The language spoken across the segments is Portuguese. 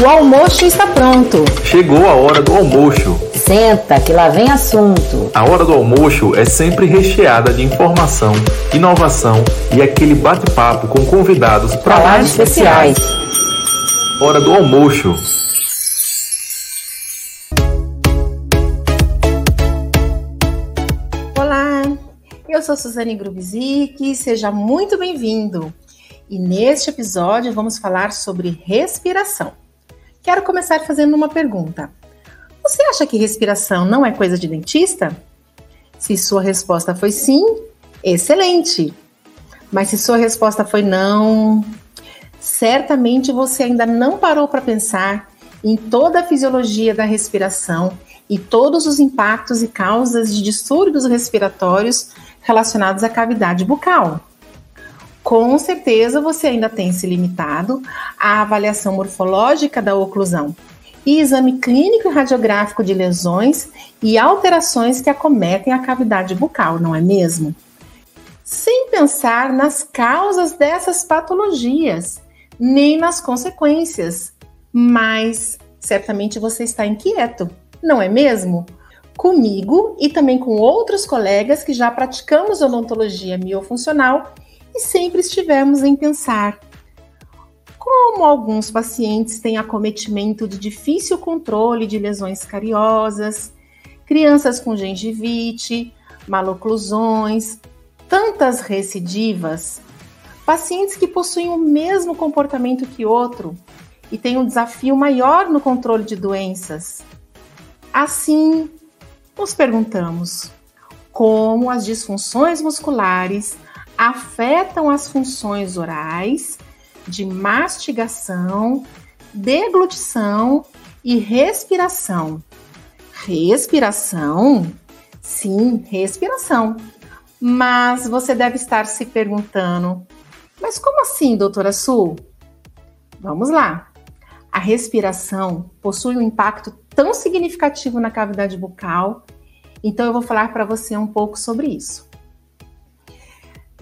O almoço está pronto. Chegou a hora do almoço. Senta, que lá vem assunto. A hora do almoço é sempre recheada de informação, inovação e aquele bate-papo com convidados para lá especiais. Hora do almoço. Olá, eu sou Suzane Grubzik, seja muito bem-vindo. E neste episódio vamos falar sobre respiração. Quero começar fazendo uma pergunta. Você acha que respiração não é coisa de dentista? Se sua resposta foi sim, excelente. Mas se sua resposta foi não, certamente você ainda não parou para pensar em toda a fisiologia da respiração e todos os impactos e causas de distúrbios respiratórios relacionados à cavidade bucal com certeza você ainda tem se limitado à avaliação morfológica da oclusão e exame clínico e radiográfico de lesões e alterações que acometem a cavidade bucal, não é mesmo? Sem pensar nas causas dessas patologias, nem nas consequências. Mas certamente você está inquieto, não é mesmo? Comigo e também com outros colegas que já praticamos odontologia miofuncional e sempre estivemos em pensar como alguns pacientes têm acometimento de difícil controle de lesões cariosas, crianças com gengivite, maloclusões, tantas recidivas, pacientes que possuem o mesmo comportamento que outro e têm um desafio maior no controle de doenças. Assim, nos perguntamos como as disfunções musculares afetam as funções orais de mastigação, deglutição e respiração. Respiração? Sim, respiração. Mas você deve estar se perguntando: mas como assim, doutora Su? Vamos lá. A respiração possui um impacto tão significativo na cavidade bucal, então eu vou falar para você um pouco sobre isso.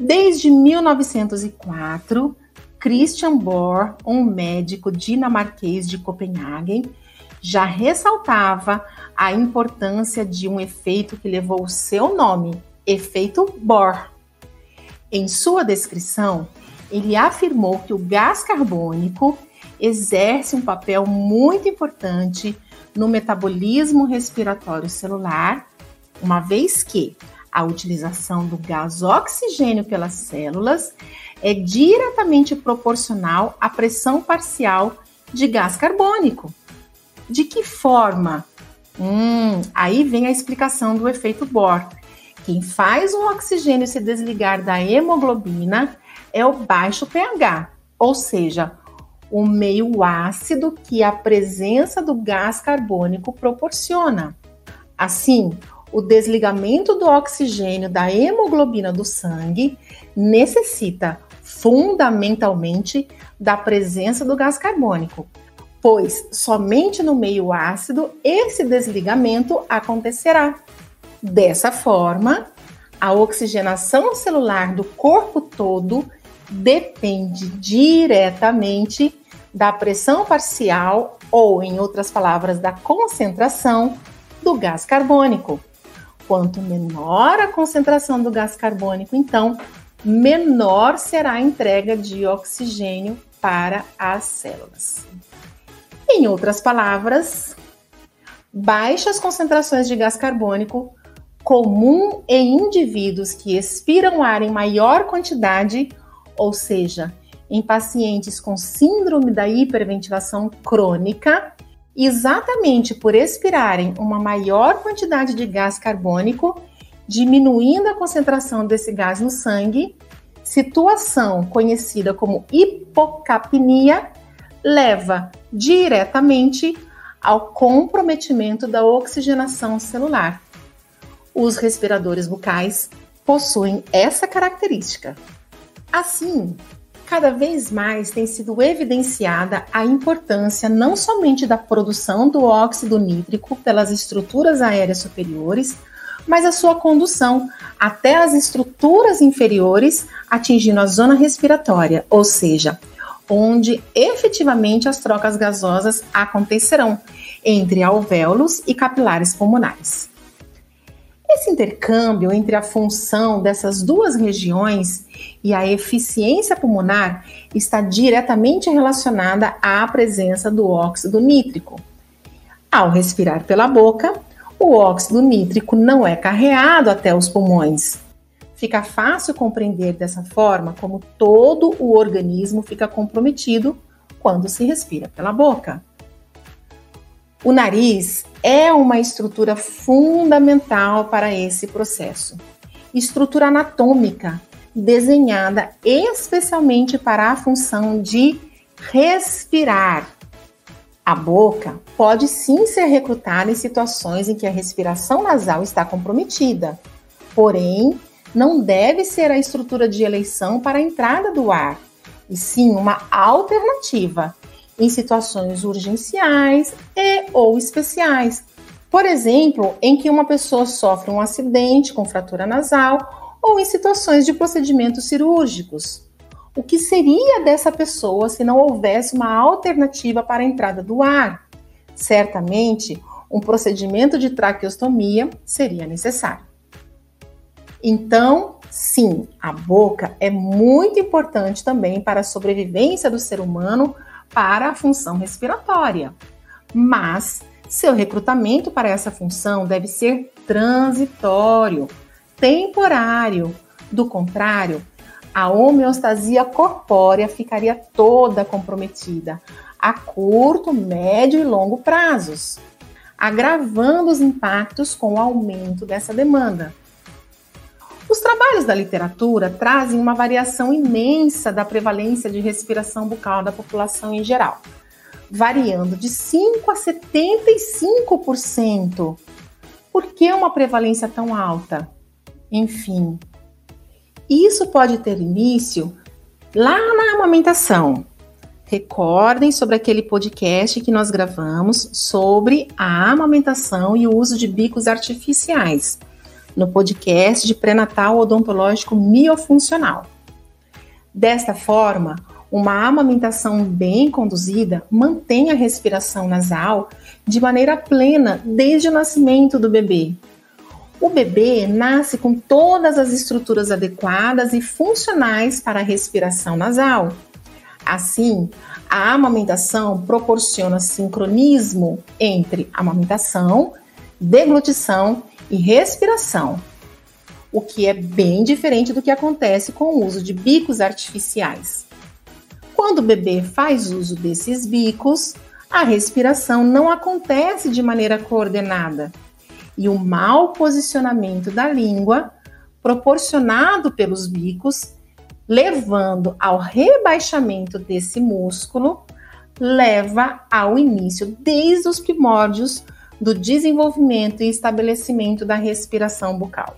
Desde 1904, Christian Bohr, um médico dinamarquês de Copenhague, já ressaltava a importância de um efeito que levou o seu nome, efeito Bohr. Em sua descrição, ele afirmou que o gás carbônico exerce um papel muito importante no metabolismo respiratório celular, uma vez que a utilização do gás oxigênio pelas células é diretamente proporcional à pressão parcial de gás carbônico. De que forma? Hum, aí vem a explicação do efeito Bohr. Quem faz o oxigênio se desligar da hemoglobina é o baixo pH, ou seja, o meio ácido que a presença do gás carbônico proporciona. Assim, o desligamento do oxigênio da hemoglobina do sangue necessita fundamentalmente da presença do gás carbônico, pois somente no meio ácido esse desligamento acontecerá. Dessa forma, a oxigenação celular do corpo todo depende diretamente da pressão parcial ou, em outras palavras, da concentração do gás carbônico. Quanto menor a concentração do gás carbônico, então, menor será a entrega de oxigênio para as células. Em outras palavras, baixas concentrações de gás carbônico, comum em indivíduos que expiram ar em maior quantidade, ou seja, em pacientes com síndrome da hiperventilação crônica, exatamente por expirarem uma maior quantidade de gás carbônico, diminuindo a concentração desse gás no sangue, situação conhecida como hipocapnia, leva diretamente ao comprometimento da oxigenação celular. Os respiradores bucais possuem essa característica. Assim, cada vez mais tem sido evidenciada a importância não somente da produção do óxido nítrico pelas estruturas aéreas superiores, mas a sua condução até as estruturas inferiores, atingindo a zona respiratória, ou seja, onde efetivamente as trocas gasosas acontecerão entre alvéolos e capilares pulmonares. Esse intercâmbio entre a função dessas duas regiões e a eficiência pulmonar está diretamente relacionada à presença do óxido nítrico. Ao respirar pela boca, o óxido nítrico não é carreado até os pulmões. Fica fácil compreender dessa forma como todo o organismo fica comprometido quando se respira pela boca. O nariz é uma estrutura fundamental para esse processo. Estrutura anatômica desenhada especialmente para a função de respirar. A boca pode sim ser recrutada em situações em que a respiração nasal está comprometida, porém, não deve ser a estrutura de eleição para a entrada do ar, e sim uma alternativa em situações urgenciais e ou especiais. Por exemplo, em que uma pessoa sofre um acidente com fratura nasal ou em situações de procedimentos cirúrgicos. O que seria dessa pessoa se não houvesse uma alternativa para a entrada do ar? Certamente, um procedimento de traqueostomia seria necessário. Então, sim, a boca é muito importante também para a sobrevivência do ser humano para a função respiratória. Mas seu recrutamento para essa função deve ser transitório, temporário. Do contrário, a homeostasia corpórea ficaria toda comprometida a curto, médio e longo prazos, agravando os impactos com o aumento dessa demanda. Os trabalhos da literatura trazem uma variação imensa da prevalência de respiração bucal da população em geral, variando de 5 a 75%. Por que uma prevalência tão alta? Enfim, isso pode ter início lá na amamentação. Recordem sobre aquele podcast que nós gravamos sobre a amamentação e o uso de bicos artificiais no podcast de pré-natal odontológico miofuncional. Desta forma, uma amamentação bem conduzida mantém a respiração nasal de maneira plena desde o nascimento do bebê. O bebê nasce com todas as estruturas adequadas e funcionais para a respiração nasal. Assim, a amamentação proporciona sincronismo entre amamentação, deglutição e respiração, o que é bem diferente do que acontece com o uso de bicos artificiais. Quando o bebê faz uso desses bicos, a respiração não acontece de maneira coordenada e o mau posicionamento da língua, proporcionado pelos bicos, levando ao rebaixamento desse músculo, leva ao início, desde os primórdios, do desenvolvimento e estabelecimento da respiração bucal.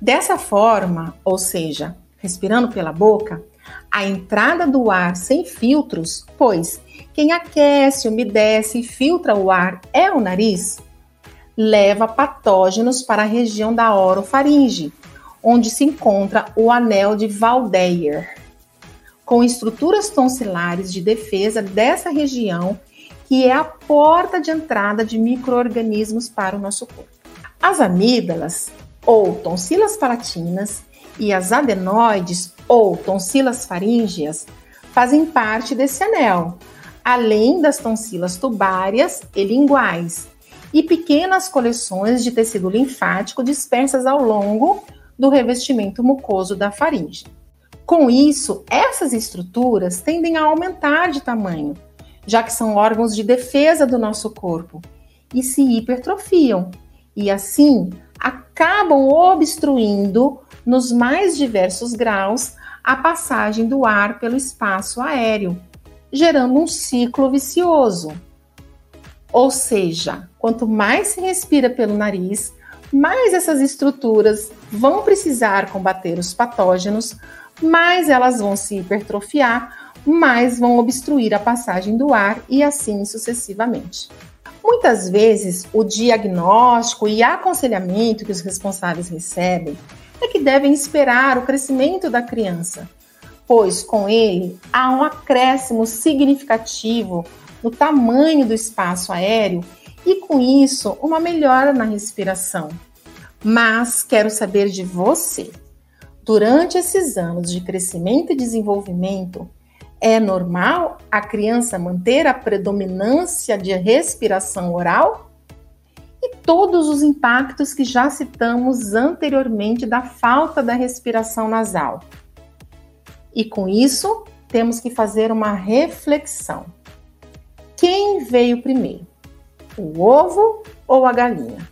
Dessa forma, ou seja, respirando pela boca, a entrada do ar sem filtros, pois quem aquece, umedece e filtra o ar é o nariz, leva patógenos para a região da orofaringe, onde se encontra o anel de Valdeyer, com estruturas tonsilares de defesa dessa região que é a porta de entrada de microorganismos para o nosso corpo. As amígdalas, ou tonsilas palatinas, e as adenoides, ou tonsilas faríngeas, fazem parte desse anel, além das tonsilas tubárias e linguais, e pequenas coleções de tecido linfático dispersas ao longo do revestimento mucoso da faringe. Com isso, essas estruturas tendem a aumentar de tamanho, já que são órgãos de defesa do nosso corpo e se hipertrofiam e assim acabam obstruindo nos mais diversos graus a passagem do ar pelo espaço aéreo, gerando um ciclo vicioso. Ou seja, quanto mais se respira pelo nariz, mais essas estruturas vão precisar combater os patógenos, mais elas vão se hipertrofiar, mais vão obstruir a passagem do ar e assim sucessivamente. Muitas vezes, o diagnóstico e aconselhamento que os responsáveis recebem é que devem esperar o crescimento da criança, pois com ele há um acréscimo significativo no tamanho do espaço aéreo e com isso uma melhora na respiração. Mas quero saber de você. Durante esses anos de crescimento e desenvolvimento, é normal a criança manter a predominância de respiração oral? E todos os impactos que já citamos anteriormente da falta da respiração nasal. E com isso, temos que fazer uma reflexão. Quem veio primeiro? O ovo ou a galinha?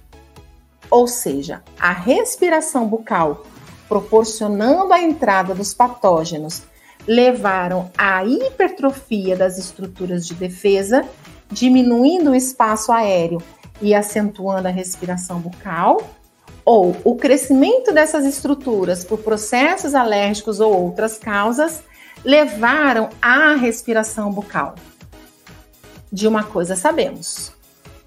Ou seja, a respiração bucal proporcionando a entrada dos patógenos levaram à hipertrofia das estruturas de defesa, diminuindo o espaço aéreo e acentuando a respiração bucal, ou o crescimento dessas estruturas por processos alérgicos ou outras causas levaram à respiração bucal. De uma coisa sabemos: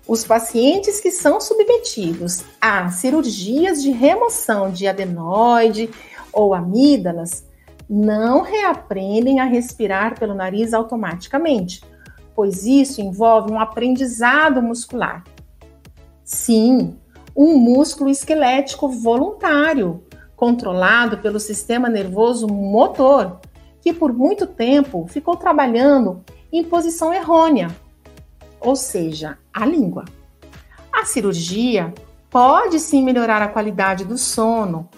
os pacientes que são submetidos a cirurgias de remoção de adenoide ou amígdalas não reaprendem a respirar pelo nariz automaticamente, pois isso envolve um aprendizado muscular. Sim, um músculo esquelético voluntário, controlado pelo sistema nervoso motor, que por muito tempo ficou trabalhando em posição errônea, ou seja, a língua. A cirurgia pode sim melhorar a qualidade do sono,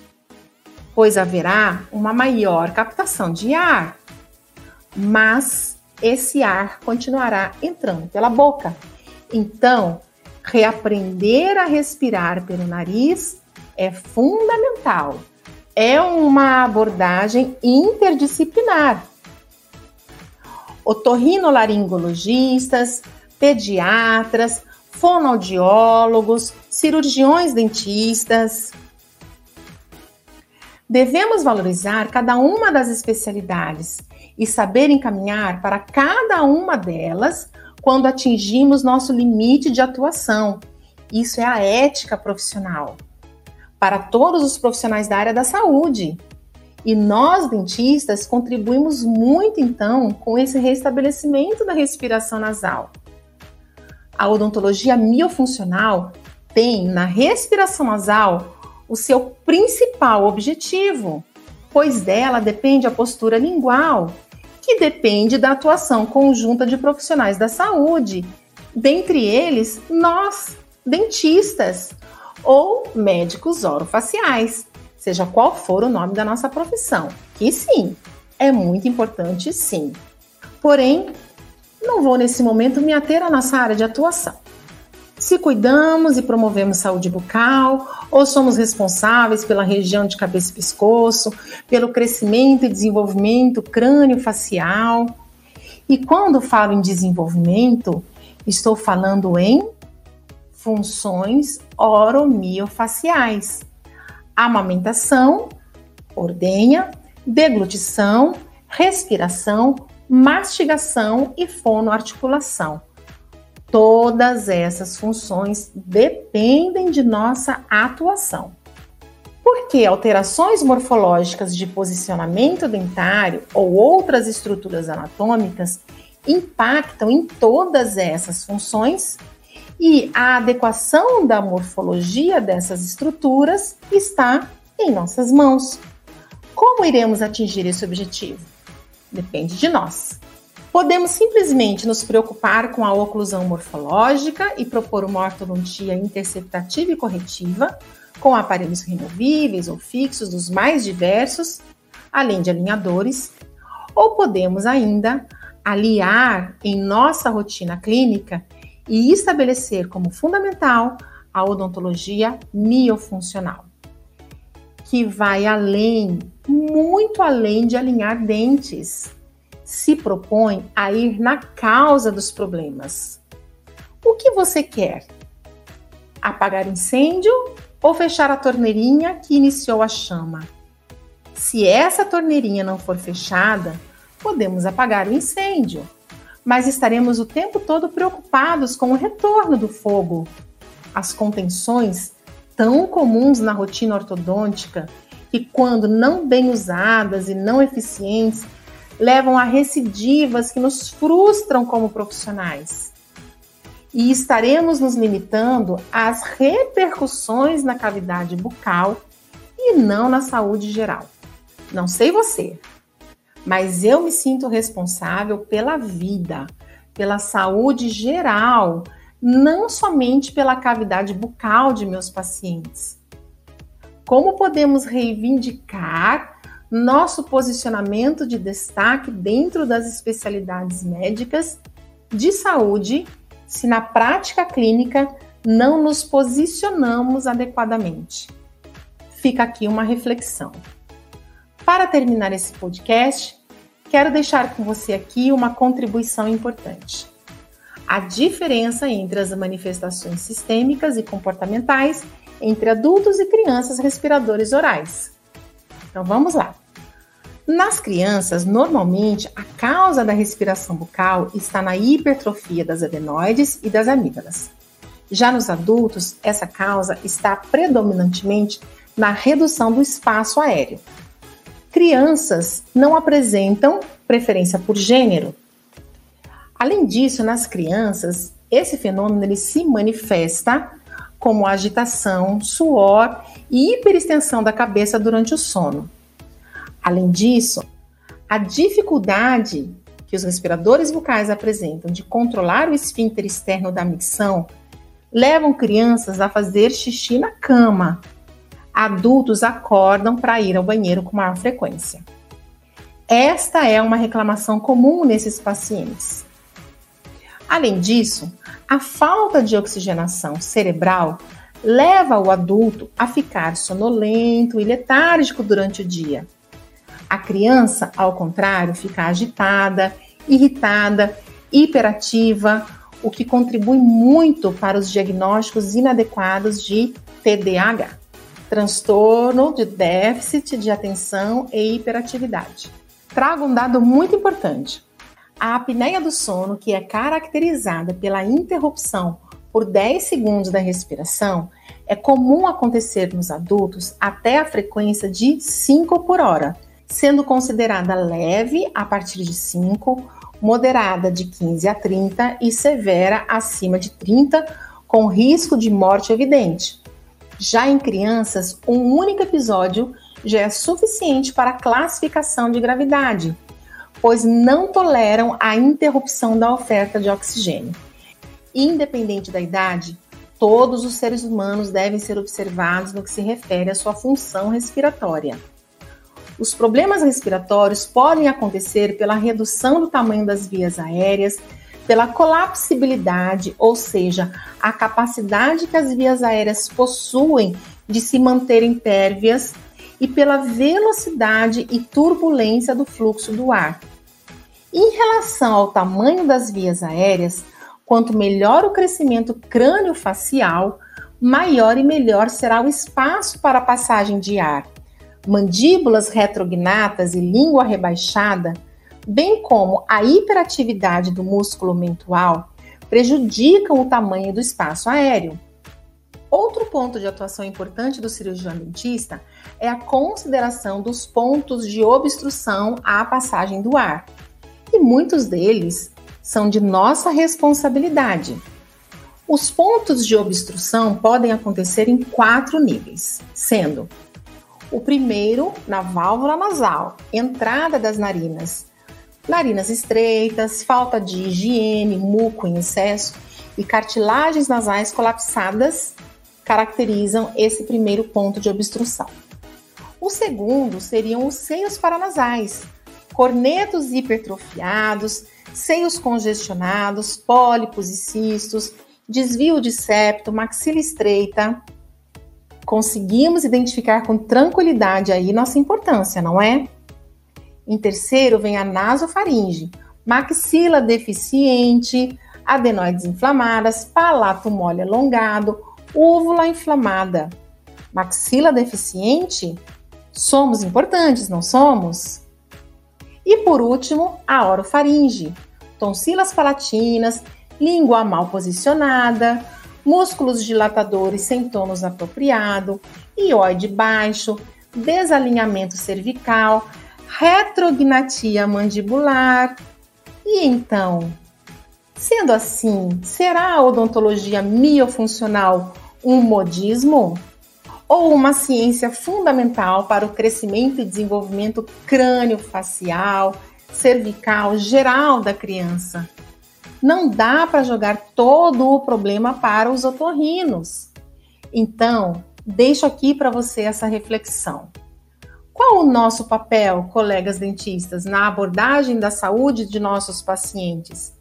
pois haverá uma maior captação de ar, mas esse ar continuará entrando pela boca. Então, reaprender a respirar pelo nariz é fundamental. É uma abordagem interdisciplinar. Otorrinolaringologistas, pediatras, fonoaudiólogos, cirurgiões dentistas, Devemos valorizar cada uma das especialidades e saber encaminhar para cada uma delas quando atingimos nosso limite de atuação. Isso é a ética profissional. Para todos os profissionais da área da saúde. E nós, dentistas, contribuímos muito então com esse restabelecimento da respiração nasal. A odontologia miofuncional tem na respiração nasal o seu principal objetivo, pois dela depende a postura lingual, que depende da atuação conjunta de profissionais da saúde, dentre eles nós, dentistas ou médicos orofaciais, seja qual for o nome da nossa profissão, que sim, é muito importante sim. Porém, não vou nesse momento me ater à nossa área de atuação. Se cuidamos e promovemos saúde bucal, ou somos responsáveis pela região de cabeça e pescoço, pelo crescimento e desenvolvimento crânio-facial. E quando falo em desenvolvimento, estou falando em funções oromiofaciais: amamentação, ordenha, deglutição, respiração, mastigação e fonoarticulação Todas essas funções dependem de nossa atuação. Porque alterações morfológicas de posicionamento dentário ou outras estruturas anatômicas impactam em todas essas funções e a adequação da morfologia dessas estruturas está em nossas mãos. Como iremos atingir esse objetivo? Depende de nós. Podemos simplesmente nos preocupar com a oclusão morfológica e propor uma ortodontia interceptativa e corretiva, com aparelhos removíveis ou fixos dos mais diversos, além de alinhadores, ou podemos ainda aliar em nossa rotina clínica e estabelecer como fundamental a odontologia miofuncional, que vai além, muito além de alinhar dentes se propõe a ir na causa dos problemas. O que você quer? Apagar incêndio ou fechar a torneirinha que iniciou a chama? Se essa torneirinha não for fechada, podemos apagar o incêndio, mas estaremos o tempo todo preocupados com o retorno do fogo. As contenções, tão comuns na rotina ortodôntica, que quando não bem usadas e não eficientes, levam a recidivas que nos frustram como profissionais. E estaremos nos limitando às repercussões na cavidade bucal e não na saúde geral. Não sei você, mas eu me sinto responsável pela vida, pela saúde geral, não somente pela cavidade bucal de meus pacientes. Como podemos reivindicar nosso posicionamento de destaque dentro das especialidades médicas de saúde se na prática clínica não nos posicionamos adequadamente? Fica aqui uma reflexão. Para terminar esse podcast, quero deixar com você aqui uma contribuição importante. A diferença entre as manifestações sistêmicas e comportamentais entre adultos e crianças respiradores orais. Então vamos lá. Nas crianças, normalmente a causa da respiração bucal está na hipertrofia das adenoides e das amígdalas. Já nos adultos, essa causa está predominantemente na redução do espaço aéreo. Crianças não apresentam preferência por gênero. Além disso, nas crianças, esse fenômeno ele se manifesta como agitação, suor e hiperextensão da cabeça durante o sono. Além disso, a dificuldade que os respiradores bucais apresentam de controlar o esfíncter externo da micção levam crianças a fazer xixi na cama. Adultos acordam para ir ao banheiro com maior frequência. Esta é uma reclamação comum nesses pacientes. Além disso, a falta de oxigenação cerebral leva o adulto a ficar sonolento e letárgico durante o dia. A criança, ao contrário, fica agitada, irritada, hiperativa, o que contribui muito para os diagnósticos inadequados de TDAH, transtorno de déficit de atenção e hiperatividade. Trago um dado muito importante. A apneia do sono, que é caracterizada pela interrupção por 10 segundos da respiração, é comum acontecer nos adultos até a frequência de 5 por hora, sendo considerada leve a partir de 5, moderada de 15 a 30 e severa acima de 30, com risco de morte evidente. Já em crianças, um único episódio já é suficiente para classificação de gravidade pois não toleram a interrupção da oferta de oxigênio. Independente da idade, todos os seres humanos devem ser observados no que se refere à sua função respiratória. Os problemas respiratórios podem acontecer pela redução do tamanho das vias aéreas, pela colapsibilidade, ou seja, a capacidade que as vias aéreas possuem de se manterem pérvias e pela velocidade e turbulência do fluxo do ar. Em relação ao tamanho das vias aéreas, quanto melhor o crescimento crânio-facial, maior e melhor será o espaço para a passagem de ar. Mandíbulas retrognatas e língua rebaixada, bem como a hiperatividade do músculo mental, prejudicam o tamanho do espaço aéreo. Outro ponto de atuação importante do cirurgião dentista é a consideração dos pontos de obstrução à passagem do ar, e muitos deles são de nossa responsabilidade. Os pontos de obstrução podem acontecer em quatro níveis, sendo o primeiro na válvula nasal, entrada das narinas, narinas estreitas, falta de higiene, muco em excesso e cartilagens nasais colapsadas caracterizam esse primeiro ponto de obstrução. O segundo seriam os seios paranasais, cornetos hipertrofiados, seios congestionados, pólipos e cistos, desvio de septo, maxila estreita. Conseguimos identificar com tranquilidade aí nossa importância, não é? Em terceiro vem a nasofaringe, maxila deficiente, adenoides inflamadas, palato mole alongado, úvula inflamada. Maxila deficiente? Somos importantes, não somos? E por último, a orofaringe, tonsilas palatinas, língua mal posicionada, músculos dilatadores sem tônus apropriado, ióide baixo, desalinhamento cervical, retrognatia mandibular. E então, sendo assim, será a odontologia miofuncional um modismo? Ou uma ciência fundamental para o crescimento e desenvolvimento crânio-facial, cervical, geral da criança? Não dá para jogar todo o problema para os otorrinos. Então, deixo aqui para você essa reflexão. Qual o nosso papel, colegas dentistas, na abordagem da saúde de nossos pacientes?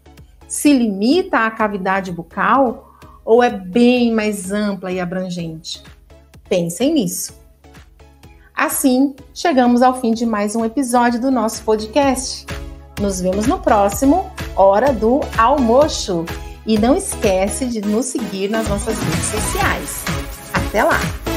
Se limita à cavidade bucal ou é bem mais ampla e abrangente? Pensem nisso. Assim, chegamos ao fim de mais um episódio do nosso podcast. Nos vemos no próximo Hora do Almoço. E não esquece de nos seguir nas nossas redes sociais. Até lá!